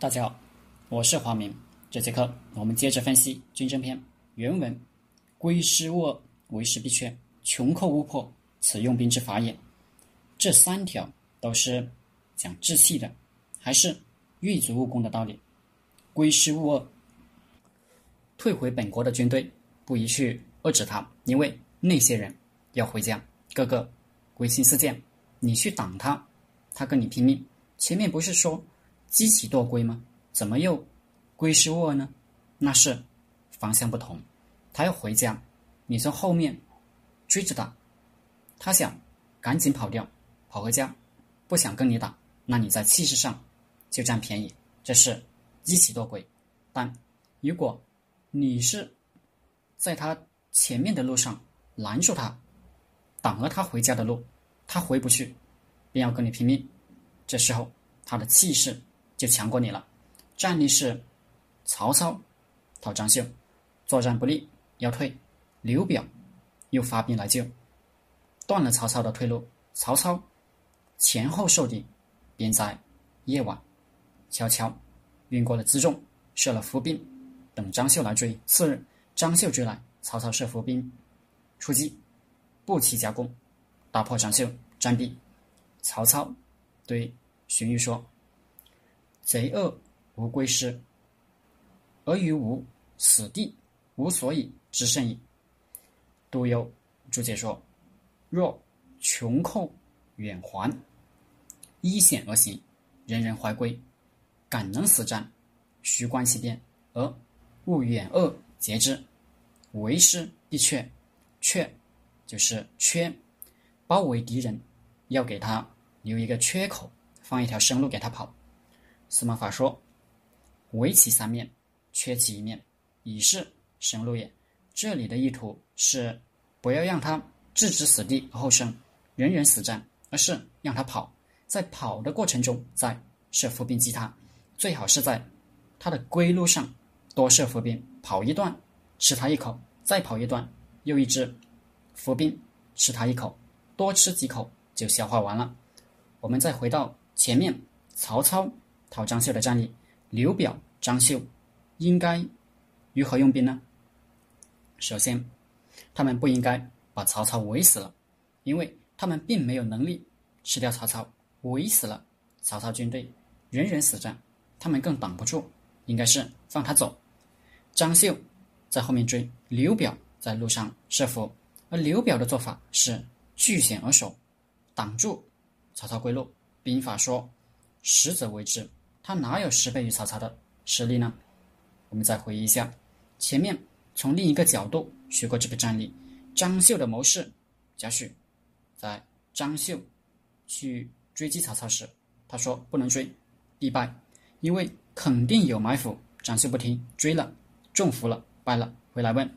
大家好，我是华明。这节课我们接着分析《军政篇》原文：“归师勿遏，为师必缺；穷寇勿迫，此用兵之法也。”这三条都是讲志气的，还是欲足务工的道理。归师勿遏，退回本国的军队不宜去遏制他，因为那些人要回家，个个归心似箭。你去挡他，他跟你拼命。前面不是说？积其多归吗？怎么又归师沃呢？那是方向不同。他要回家，你从后面追着打，他想赶紧跑掉，跑回家，不想跟你打，那你在气势上就占便宜，这是积其多归。但如果你是在他前面的路上拦住他，挡了他回家的路，他回不去，便要跟你拼命，这时候他的气势。就强过你了。战例是曹操讨张绣，作战不利要退，刘表又发兵来救，断了曹操的退路。曹操前后受敌，便在夜晚悄悄运过了辎重，设了伏兵，等张绣来追。次日，张绣追来，曹操设伏兵出击，不期夹攻，打破张绣战壁。曹操对荀彧说。贼恶无归师，而于吾死地无所以之甚矣。杜忧注解说：若穷寇远还，依险而行，人人怀归，敢能死战，须观其变，而勿远恶截之。为师必却，却就是缺，包围敌人，要给他留一个缺口，放一条生路给他跑。司马法说：“围其三面，缺其一面，以是生路也。”这里的意图是不要让他置之死地而后生，人人死战，而是让他跑，在跑的过程中再设伏兵击他。最好是在他的归路上多设伏兵，跑一段吃他一口，再跑一段又一支伏兵吃他一口，多吃几口就消化完了。我们再回到前面，曹操。讨张绣的战役，刘表、张绣应该如何用兵呢？首先，他们不应该把曹操围死了，因为他们并没有能力吃掉曹操。围死了，曹操军队人人死战，他们更挡不住。应该是放他走。张绣在后面追，刘表在路上设伏，而刘表的做法是据险而守，挡住曹操归路。兵法说：“实则为之。”他哪有十倍于曹操的实力呢？我们再回忆一下，前面从另一个角度学过这个战例。张绣的谋士贾诩，在张绣去追击曹操时，他说不能追，必败，因为肯定有埋伏。张绣不听，追了，中伏了，败了，回来问：“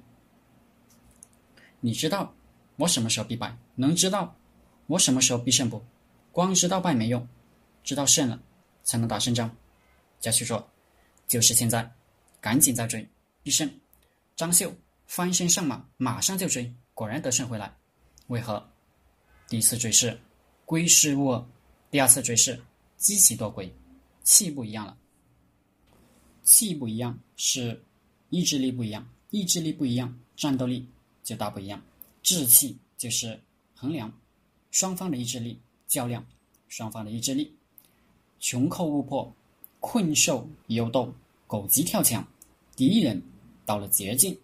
你知道我什么时候必败？能知道我什么时候必胜不？光知道败没用，知道胜了才能打胜仗。”贾诩说：“就是现在，赶紧再追，必胜。”张绣翻身上马，马上就追，果然得胜回来。为何？第一次追是归师勿恶，第二次追是积其多归，气不一样了。气不一样是意志力不一样，意志力不一样，战斗力就大不一样。志气就是衡量双方的意志力，较量双方的意志力。穷寇勿迫。困兽犹斗，狗急跳墙，敌人到了绝境，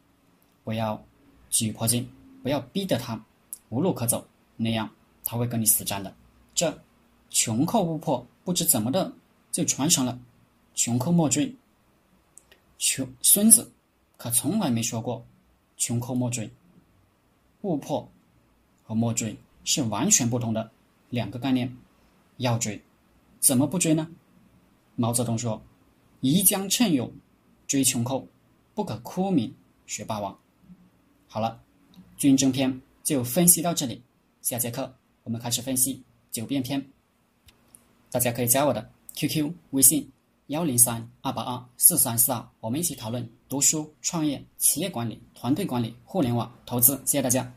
不要举破镜，不要逼得他无路可走，那样他会跟你死战的。这穷寇勿迫，不知怎么的就传承了穷寇莫追。穷孙子可从来没说过穷寇莫追，勿破和莫追是完全不同的两个概念。要追，怎么不追呢？毛泽东说：“宜将趁勇追穷寇，不可沽名学霸王。”好了，军争篇就分析到这里。下节课我们开始分析九变篇。大家可以加我的 QQ 微信幺零三二八二四三四二，我们一起讨论读书、创业、企业管理、团队管理、互联网投资。谢谢大家。